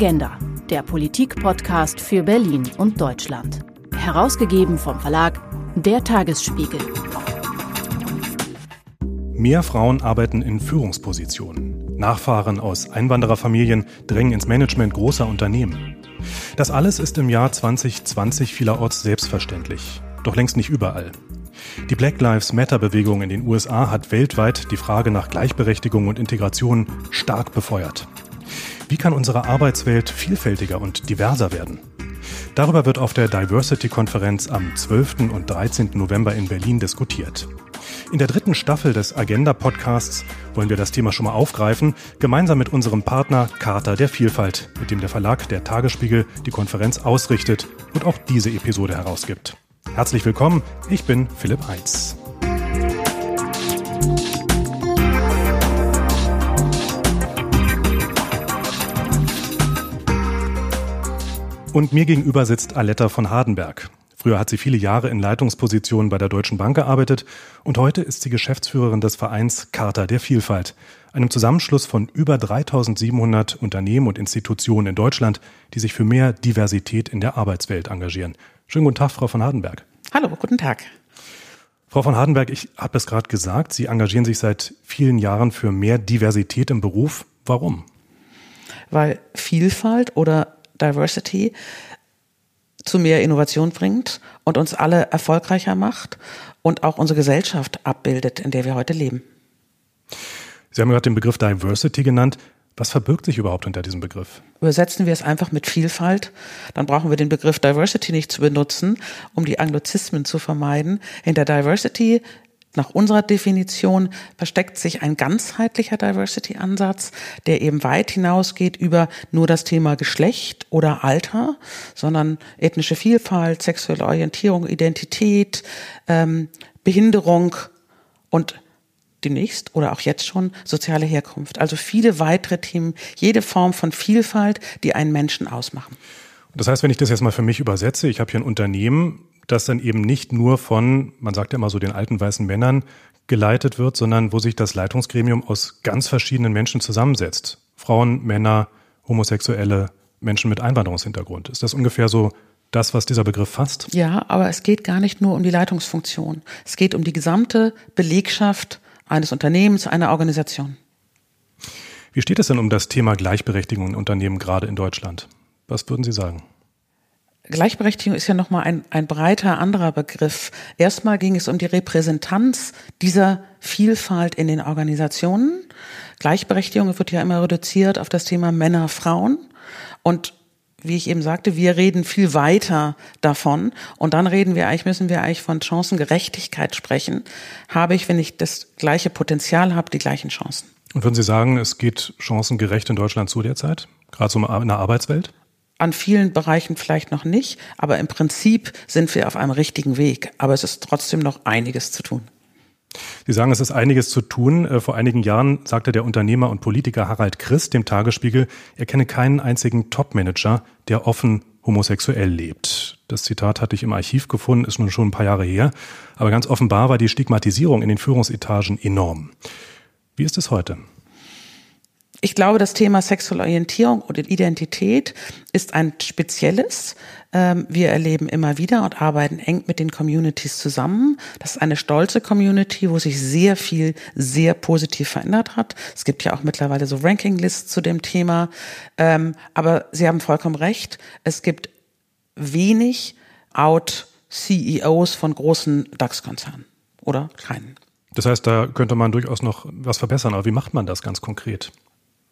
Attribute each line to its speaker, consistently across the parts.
Speaker 1: Agenda, der Politik-Podcast für Berlin und Deutschland. Herausgegeben vom Verlag Der Tagesspiegel.
Speaker 2: Mehr Frauen arbeiten in Führungspositionen. Nachfahren aus Einwandererfamilien drängen ins Management großer Unternehmen. Das alles ist im Jahr 2020 vielerorts selbstverständlich, doch längst nicht überall. Die Black Lives Matter-Bewegung in den USA hat weltweit die Frage nach Gleichberechtigung und Integration stark befeuert. Wie kann unsere Arbeitswelt vielfältiger und diverser werden? Darüber wird auf der Diversity-Konferenz am 12. und 13. November in Berlin diskutiert. In der dritten Staffel des Agenda-Podcasts wollen wir das Thema schon mal aufgreifen, gemeinsam mit unserem Partner Charta der Vielfalt, mit dem der Verlag der Tagesspiegel die Konferenz ausrichtet und auch diese Episode herausgibt. Herzlich willkommen, ich bin Philipp Eins. Und mir gegenüber sitzt Aletta von Hardenberg. Früher hat sie viele Jahre in Leitungspositionen bei der Deutschen Bank gearbeitet und heute ist sie Geschäftsführerin des Vereins Charta der Vielfalt, einem Zusammenschluss von über 3700 Unternehmen und Institutionen in Deutschland, die sich für mehr Diversität in der Arbeitswelt engagieren. Schönen guten Tag, Frau von Hardenberg.
Speaker 3: Hallo, guten Tag.
Speaker 2: Frau von Hardenberg, ich habe es gerade gesagt, Sie engagieren sich seit vielen Jahren für mehr Diversität im Beruf. Warum?
Speaker 3: Weil Vielfalt oder Diversity zu mehr Innovation bringt und uns alle erfolgreicher macht und auch unsere Gesellschaft abbildet, in der wir heute leben.
Speaker 2: Sie haben gerade den Begriff Diversity genannt. Was verbirgt sich überhaupt hinter diesem Begriff?
Speaker 3: Übersetzen wir es einfach mit Vielfalt, dann brauchen wir den Begriff Diversity nicht zu benutzen, um die Anglizismen zu vermeiden. Hinter Diversity nach unserer Definition versteckt sich ein ganzheitlicher Diversity-Ansatz, der eben weit hinausgeht über nur das Thema Geschlecht oder Alter, sondern ethnische Vielfalt, sexuelle Orientierung, Identität, ähm, Behinderung und demnächst oder auch jetzt schon soziale Herkunft. Also viele weitere Themen, jede Form von Vielfalt, die einen Menschen ausmachen.
Speaker 2: Das heißt, wenn ich das jetzt mal für mich übersetze, ich habe hier ein Unternehmen, das dann eben nicht nur von, man sagt ja immer so, den alten weißen Männern geleitet wird, sondern wo sich das Leitungsgremium aus ganz verschiedenen Menschen zusammensetzt. Frauen, Männer, Homosexuelle, Menschen mit Einwanderungshintergrund. Ist das ungefähr so das, was dieser Begriff fasst?
Speaker 3: Ja, aber es geht gar nicht nur um die Leitungsfunktion. Es geht um die gesamte Belegschaft eines Unternehmens, einer Organisation.
Speaker 2: Wie steht es denn um das Thema Gleichberechtigung in Unternehmen gerade in Deutschland? Was würden Sie sagen?
Speaker 3: Gleichberechtigung ist ja nochmal ein, ein breiter anderer Begriff. Erstmal ging es um die Repräsentanz dieser Vielfalt in den Organisationen. Gleichberechtigung wird ja immer reduziert auf das Thema Männer, Frauen. Und wie ich eben sagte, wir reden viel weiter davon und dann reden wir eigentlich, müssen wir eigentlich von Chancengerechtigkeit sprechen. Habe ich, wenn ich das gleiche Potenzial habe, die gleichen Chancen.
Speaker 2: Und würden Sie sagen, es geht chancengerecht in Deutschland zu derzeit? Gerade so in der Arbeitswelt?
Speaker 3: An vielen Bereichen vielleicht noch nicht, aber im Prinzip sind wir auf einem richtigen Weg. Aber es ist trotzdem noch einiges zu tun.
Speaker 2: Sie sagen, es ist einiges zu tun. Äh, vor einigen Jahren sagte der Unternehmer und Politiker Harald Christ dem Tagesspiegel, er kenne keinen einzigen Topmanager, der offen homosexuell lebt. Das Zitat hatte ich im Archiv gefunden, ist nun schon ein paar Jahre her. Aber ganz offenbar war die Stigmatisierung in den Führungsetagen enorm. Wie ist es heute?
Speaker 3: Ich glaube, das Thema sexuelle Orientierung und Identität ist ein spezielles. Ähm, wir erleben immer wieder und arbeiten eng mit den Communities zusammen. Das ist eine stolze Community, wo sich sehr viel sehr positiv verändert hat. Es gibt ja auch mittlerweile so Rankinglists zu dem Thema. Ähm, aber Sie haben vollkommen recht. Es gibt wenig Out-CEOs von großen DAX-Konzernen oder kleinen.
Speaker 2: Das heißt, da könnte man durchaus noch was verbessern. Aber wie macht man das ganz konkret?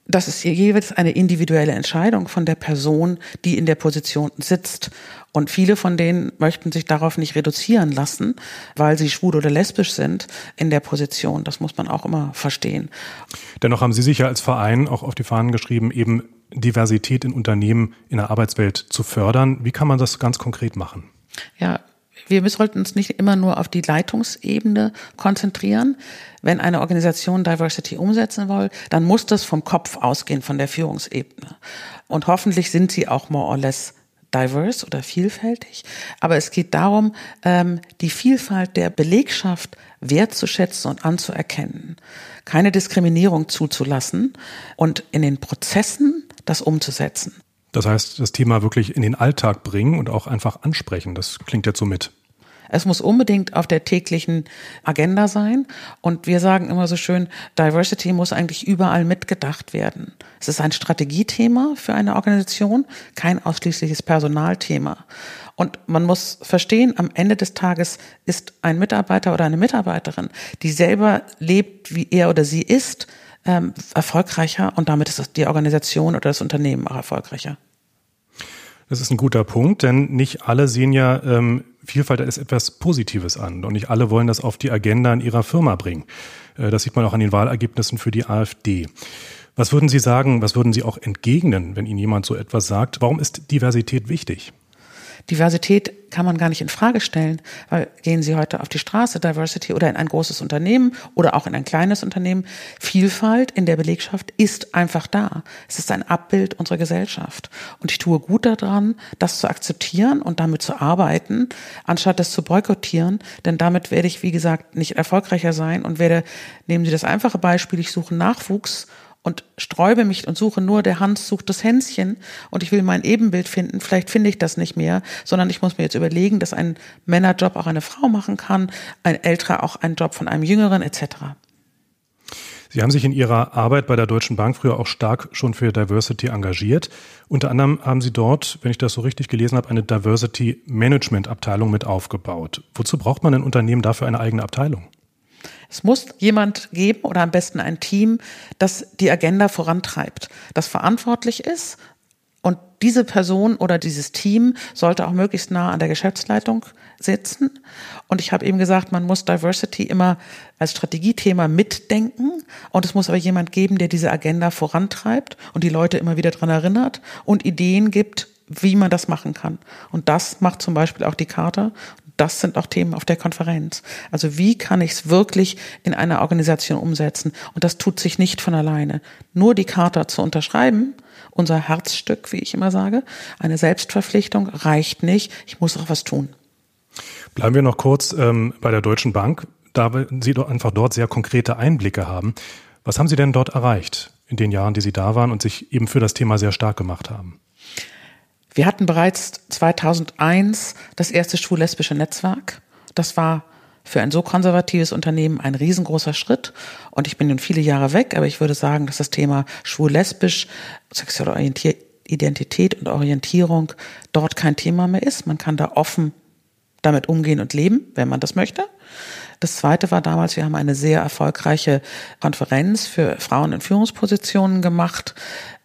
Speaker 3: Das ist jeweils eine individuelle Entscheidung von der Person, die in der Position sitzt. Und viele von denen möchten sich darauf nicht reduzieren lassen, weil sie schwul oder lesbisch sind in der Position. Das muss man auch immer verstehen.
Speaker 2: Dennoch haben Sie sich ja als Verein auch auf die Fahnen geschrieben, eben Diversität in Unternehmen in der Arbeitswelt zu fördern. Wie kann man das ganz konkret machen?
Speaker 3: Ja, wir sollten uns nicht immer nur auf die Leitungsebene konzentrieren. Wenn eine Organisation Diversity umsetzen will, dann muss das vom Kopf ausgehen, von der Führungsebene. Und hoffentlich sind sie auch more or less diverse oder vielfältig. Aber es geht darum, ähm, die Vielfalt der Belegschaft wertzuschätzen und anzuerkennen, keine Diskriminierung zuzulassen und in den Prozessen das umzusetzen.
Speaker 2: Das heißt, das Thema wirklich in den Alltag bringen und auch einfach ansprechen. Das klingt jetzt so mit.
Speaker 3: Es muss unbedingt auf der täglichen Agenda sein. Und wir sagen immer so schön, Diversity muss eigentlich überall mitgedacht werden. Es ist ein Strategiethema für eine Organisation, kein ausschließliches Personalthema. Und man muss verstehen, am Ende des Tages ist ein Mitarbeiter oder eine Mitarbeiterin, die selber lebt, wie er oder sie ist, ähm, erfolgreicher und damit ist die Organisation oder das Unternehmen auch erfolgreicher.
Speaker 2: Das ist ein guter Punkt, denn nicht alle sehen ja ähm, Vielfalt als etwas Positives an und nicht alle wollen das auf die Agenda in ihrer Firma bringen. Äh, das sieht man auch an den Wahlergebnissen für die AfD. Was würden Sie sagen, was würden Sie auch entgegnen, wenn Ihnen jemand so etwas sagt? Warum ist Diversität wichtig?
Speaker 3: Diversität kann man gar nicht in Frage stellen, weil gehen Sie heute auf die Straße, Diversity oder in ein großes Unternehmen oder auch in ein kleines Unternehmen, Vielfalt in der Belegschaft ist einfach da. Es ist ein Abbild unserer Gesellschaft. Und ich tue gut daran, das zu akzeptieren und damit zu arbeiten, anstatt das zu boykottieren, denn damit werde ich, wie gesagt, nicht erfolgreicher sein und werde, nehmen Sie das einfache Beispiel, ich suche Nachwuchs und sträube mich und suche nur, der Hans sucht das Hänschen und ich will mein Ebenbild finden, vielleicht finde ich das nicht mehr, sondern ich muss mir jetzt überlegen, dass ein Männerjob auch eine Frau machen kann, ein älterer auch einen Job von einem Jüngeren etc.
Speaker 2: Sie haben sich in Ihrer Arbeit bei der Deutschen Bank früher auch stark schon für Diversity engagiert. Unter anderem haben Sie dort, wenn ich das so richtig gelesen habe, eine Diversity Management Abteilung mit aufgebaut. Wozu braucht man ein Unternehmen dafür eine eigene Abteilung?
Speaker 3: Es muss jemand geben oder am besten ein Team, das die Agenda vorantreibt, das verantwortlich ist. Und diese Person oder dieses Team sollte auch möglichst nah an der Geschäftsleitung sitzen. Und ich habe eben gesagt, man muss Diversity immer als Strategiethema mitdenken. Und es muss aber jemand geben, der diese Agenda vorantreibt und die Leute immer wieder dran erinnert und Ideen gibt, wie man das machen kann. Und das macht zum Beispiel auch die Charta das sind auch Themen auf der Konferenz. Also wie kann ich es wirklich in einer Organisation umsetzen? Und das tut sich nicht von alleine. Nur die Charta zu unterschreiben, unser Herzstück, wie ich immer sage, eine Selbstverpflichtung reicht nicht. Ich muss auch was tun.
Speaker 2: Bleiben wir noch kurz ähm, bei der Deutschen Bank, da Sie doch einfach dort sehr konkrete Einblicke haben. Was haben Sie denn dort erreicht in den Jahren, die Sie da waren und sich eben für das Thema sehr stark gemacht haben?
Speaker 3: Wir hatten bereits 2001 das erste schwul-lesbische Netzwerk. Das war für ein so konservatives Unternehmen ein riesengroßer Schritt. Und ich bin nun viele Jahre weg, aber ich würde sagen, dass das Thema schwul-lesbisch, sexuelle Identität und Orientierung dort kein Thema mehr ist. Man kann da offen damit umgehen und leben, wenn man das möchte. Das zweite war damals, wir haben eine sehr erfolgreiche Konferenz für Frauen in Führungspositionen gemacht,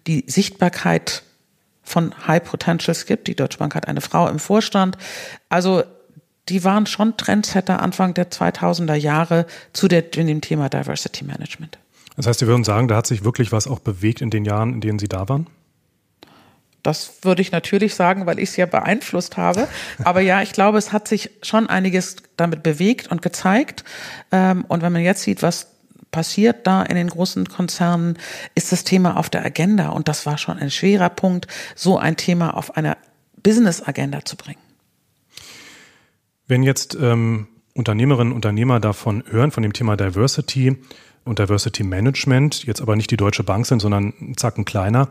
Speaker 3: die Sichtbarkeit von High Potentials gibt. Die Deutsche Bank hat eine Frau im Vorstand. Also die waren schon Trendsetter Anfang der 2000er Jahre zu der, in dem Thema Diversity Management.
Speaker 2: Das heißt, Sie würden sagen, da hat sich wirklich was auch bewegt in den Jahren, in denen Sie da waren?
Speaker 3: Das würde ich natürlich sagen, weil ich es ja beeinflusst habe. Aber ja, ich glaube, es hat sich schon einiges damit bewegt und gezeigt. Ähm, und wenn man jetzt sieht, was passiert da in den großen Konzernen, ist das Thema auf der Agenda. Und das war schon ein schwerer Punkt, so ein Thema auf einer Business-Agenda zu bringen.
Speaker 2: Wenn jetzt ähm, Unternehmerinnen und Unternehmer davon hören, von dem Thema Diversity und Diversity Management, jetzt aber nicht die Deutsche Bank sind, sondern einen Zacken kleiner,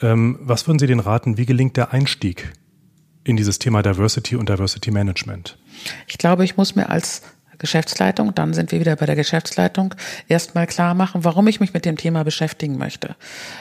Speaker 2: ähm, was würden Sie denen raten, wie gelingt der Einstieg in dieses Thema Diversity und Diversity Management?
Speaker 3: Ich glaube, ich muss mir als Geschäftsleitung, dann sind wir wieder bei der Geschäftsleitung, erstmal klar machen, warum ich mich mit dem Thema beschäftigen möchte.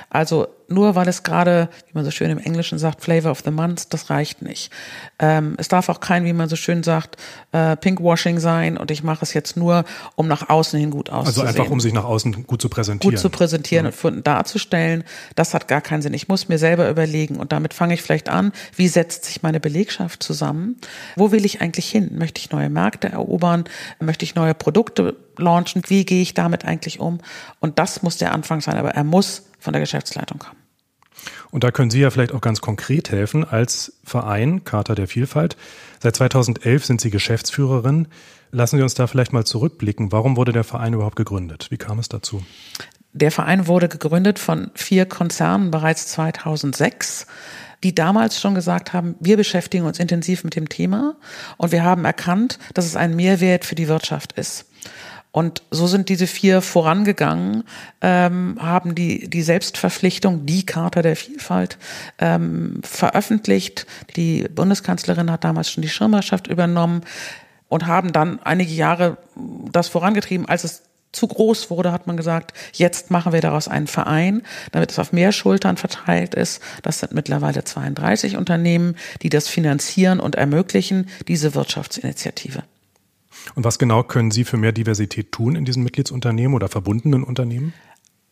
Speaker 3: Also nur weil es gerade, wie man so schön im Englischen sagt, Flavor of the Month, das reicht nicht. Ähm, es darf auch kein, wie man so schön sagt, äh, Pinkwashing sein und ich mache es jetzt nur, um nach außen hin gut auszusehen.
Speaker 2: Also einfach, um sich nach außen gut zu präsentieren.
Speaker 3: Gut zu präsentieren mhm. und darzustellen, das hat gar keinen Sinn. Ich muss mir selber überlegen und damit fange ich vielleicht an, wie setzt sich meine Belegschaft zusammen? Wo will ich eigentlich hin? Möchte ich neue Märkte erobern? Möchte ich neue Produkte launchen? Wie gehe ich damit eigentlich um? Und das muss der Anfang sein, aber er muss von der Geschäftsleitung kommen.
Speaker 2: Und da können Sie ja vielleicht auch ganz konkret helfen als Verein Charta der Vielfalt. Seit 2011 sind Sie Geschäftsführerin. Lassen Sie uns da vielleicht mal zurückblicken. Warum wurde der Verein überhaupt gegründet? Wie kam es dazu?
Speaker 3: Der Verein wurde gegründet von vier Konzernen bereits 2006 die damals schon gesagt haben, wir beschäftigen uns intensiv mit dem Thema und wir haben erkannt, dass es ein Mehrwert für die Wirtschaft ist. Und so sind diese vier vorangegangen, ähm, haben die, die Selbstverpflichtung, die Charta der Vielfalt ähm, veröffentlicht. Die Bundeskanzlerin hat damals schon die Schirmerschaft übernommen und haben dann einige Jahre das vorangetrieben, als es zu groß wurde, hat man gesagt, jetzt machen wir daraus einen Verein, damit es auf mehr Schultern verteilt ist. Das sind mittlerweile 32 Unternehmen, die das finanzieren und ermöglichen, diese Wirtschaftsinitiative.
Speaker 2: Und was genau können Sie für mehr Diversität tun in diesen Mitgliedsunternehmen oder verbundenen Unternehmen?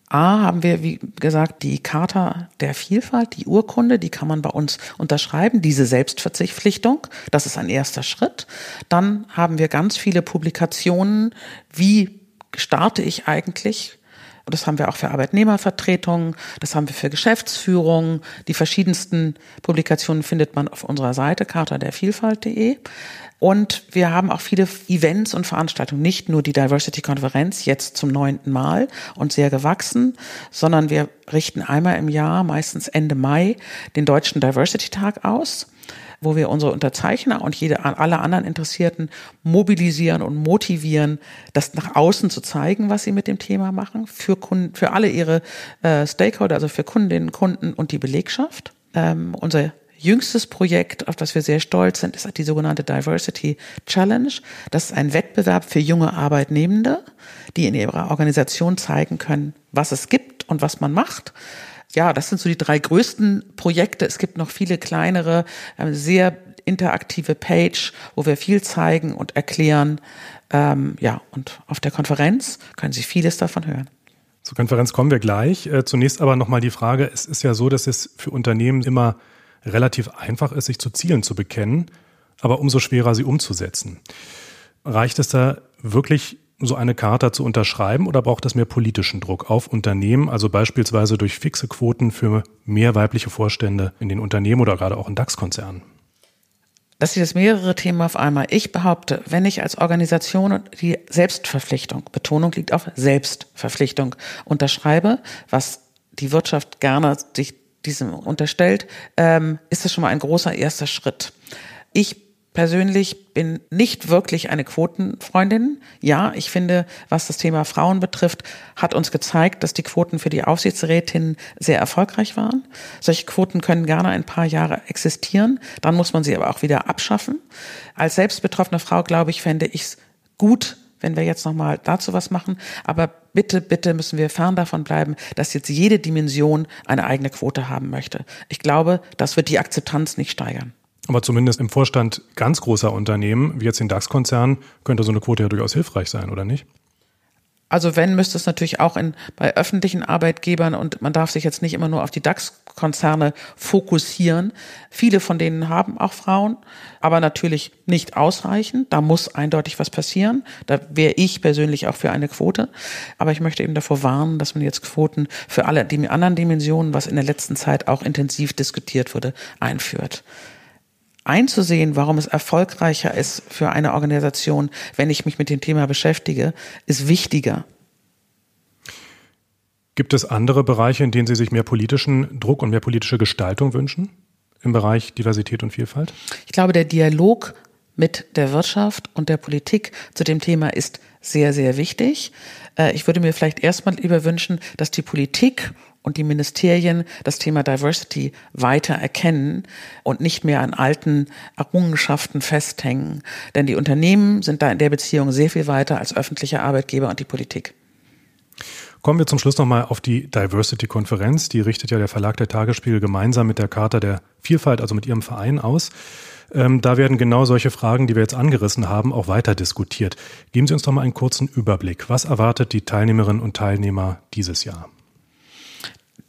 Speaker 3: A haben wir, wie gesagt, die Charta der Vielfalt, die Urkunde, die kann man bei uns unterschreiben, diese Selbstverzichtpflichtung, das ist ein erster Schritt. Dann haben wir ganz viele Publikationen, wie starte ich eigentlich? Das haben wir auch für Arbeitnehmervertretungen, das haben wir für Geschäftsführung. Die verschiedensten Publikationen findet man auf unserer Seite charta der Vielfalt.de. Und wir haben auch viele Events und Veranstaltungen, nicht nur die Diversity-Konferenz, jetzt zum neunten Mal und sehr gewachsen, sondern wir richten einmal im Jahr, meistens Ende Mai, den Deutschen Diversity-Tag aus wo wir unsere Unterzeichner und jede, alle anderen Interessierten mobilisieren und motivieren, das nach außen zu zeigen, was sie mit dem Thema machen, für, Kunden, für alle ihre äh, Stakeholder, also für Kundinnen, Kunden und die Belegschaft. Ähm, unser jüngstes Projekt, auf das wir sehr stolz sind, ist die sogenannte Diversity Challenge. Das ist ein Wettbewerb für junge Arbeitnehmende, die in ihrer Organisation zeigen können, was es gibt und was man macht. Ja, das sind so die drei größten Projekte. Es gibt noch viele kleinere, äh, sehr interaktive Page, wo wir viel zeigen und erklären. Ähm, ja, und auf der Konferenz können Sie vieles davon hören.
Speaker 2: Zur Konferenz kommen wir gleich. Äh, zunächst aber nochmal die Frage, es ist ja so, dass es für Unternehmen immer relativ einfach ist, sich zu Zielen zu bekennen, aber umso schwerer sie umzusetzen. Reicht es da wirklich, so eine Charta zu unterschreiben oder braucht es mehr politischen Druck auf Unternehmen, also beispielsweise durch fixe Quoten für mehr weibliche Vorstände in den Unternehmen oder gerade auch in DAX-Konzernen?
Speaker 3: Das ist jetzt mehrere Themen auf einmal. Ich behaupte, wenn ich als Organisation die Selbstverpflichtung, Betonung liegt auf Selbstverpflichtung, unterschreibe, was die Wirtschaft gerne sich diesem unterstellt, ähm, ist das schon mal ein großer erster Schritt. Ich persönlich bin nicht wirklich eine Quotenfreundin. Ja, ich finde, was das Thema Frauen betrifft, hat uns gezeigt, dass die Quoten für die Aufsichtsrätinnen sehr erfolgreich waren. Solche Quoten können gerne ein paar Jahre existieren, dann muss man sie aber auch wieder abschaffen. Als selbstbetroffene Frau, glaube ich, fände ich es gut, wenn wir jetzt nochmal dazu was machen. Aber bitte, bitte müssen wir fern davon bleiben, dass jetzt jede Dimension eine eigene Quote haben möchte. Ich glaube, das wird die Akzeptanz nicht steigern.
Speaker 2: Aber zumindest im Vorstand ganz großer Unternehmen, wie jetzt den DAX-Konzernen, könnte so eine Quote ja durchaus hilfreich sein, oder nicht?
Speaker 3: Also wenn, müsste es natürlich auch in, bei öffentlichen Arbeitgebern und man darf sich jetzt nicht immer nur auf die DAX-Konzerne fokussieren. Viele von denen haben auch Frauen, aber natürlich nicht ausreichend. Da muss eindeutig was passieren. Da wäre ich persönlich auch für eine Quote. Aber ich möchte eben davor warnen, dass man jetzt Quoten für alle die anderen Dimensionen, was in der letzten Zeit auch intensiv diskutiert wurde, einführt einzusehen, warum es erfolgreicher ist für eine Organisation, wenn ich mich mit dem Thema beschäftige, ist wichtiger.
Speaker 2: Gibt es andere Bereiche, in denen Sie sich mehr politischen Druck und mehr politische Gestaltung wünschen im Bereich Diversität und Vielfalt?
Speaker 3: Ich glaube, der Dialog mit der Wirtschaft und der Politik zu dem Thema ist sehr, sehr wichtig. Äh, ich würde mir vielleicht erstmal lieber wünschen, dass die Politik und die Ministerien das Thema Diversity weiter erkennen und nicht mehr an alten Errungenschaften festhängen. Denn die Unternehmen sind da in der Beziehung sehr viel weiter als öffentliche Arbeitgeber und die Politik.
Speaker 2: Kommen wir zum Schluss nochmal auf die Diversity-Konferenz. Die richtet ja der Verlag der Tagesspiegel gemeinsam mit der Charta der Vielfalt, also mit ihrem Verein aus. Ähm, da werden genau solche Fragen, die wir jetzt angerissen haben, auch weiter diskutiert. Geben Sie uns doch mal einen kurzen Überblick. Was erwartet die Teilnehmerinnen und Teilnehmer dieses Jahr?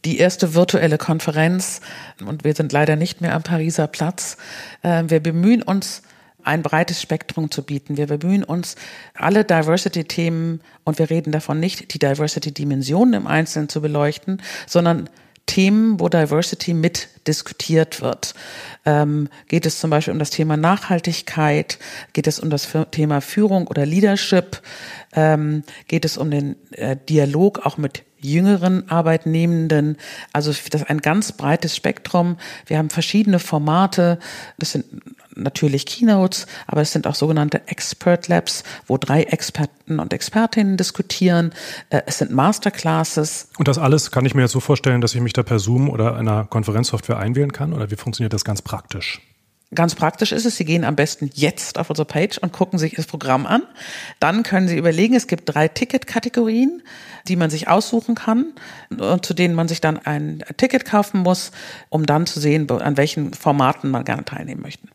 Speaker 3: Die erste virtuelle Konferenz und wir sind leider nicht mehr am Pariser Platz. Ähm, wir bemühen uns, ein breites Spektrum zu bieten. Wir bemühen uns, alle Diversity-Themen, und wir reden davon nicht, die Diversity-Dimensionen im Einzelnen zu beleuchten, sondern Themen, wo Diversity mit diskutiert wird. Ähm, geht es zum Beispiel um das Thema Nachhaltigkeit? Geht es um das Thema Führung oder Leadership? Ähm, geht es um den äh, Dialog auch mit jüngeren Arbeitnehmenden. Also das ist ein ganz breites Spektrum. Wir haben verschiedene Formate. Das sind natürlich Keynotes, aber es sind auch sogenannte Expert Labs, wo drei Experten und Expertinnen diskutieren. Äh, es sind Masterclasses.
Speaker 2: Und das alles kann ich mir jetzt so vorstellen, dass ich mich da per Zoom oder einer Konferenzsoftware einwählen kann? Oder wie funktioniert das ganz praktisch?
Speaker 3: Ganz praktisch ist es, Sie gehen am besten jetzt auf unsere Page und gucken sich das Programm an. Dann können Sie überlegen, es gibt drei Ticketkategorien, die man sich aussuchen kann und zu denen man sich dann ein Ticket kaufen muss, um dann zu sehen, an welchen Formaten man gerne teilnehmen möchte.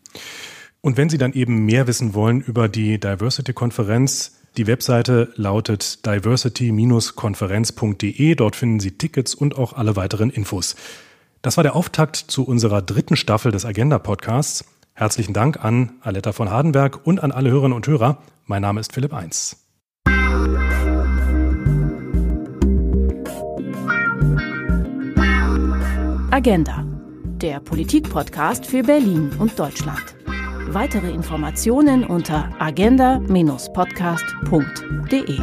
Speaker 2: Und wenn Sie dann eben mehr wissen wollen über die Diversity-Konferenz, die Webseite lautet diversity-konferenz.de. Dort finden Sie Tickets und auch alle weiteren Infos. Das war der Auftakt zu unserer dritten Staffel des Agenda Podcasts. Herzlichen Dank an Aletta von Hardenberg und an alle Hörerinnen und Hörer. Mein Name ist Philipp Eins.
Speaker 1: Agenda, der Politik-Podcast für Berlin und Deutschland. Weitere Informationen unter agenda-podcast.de.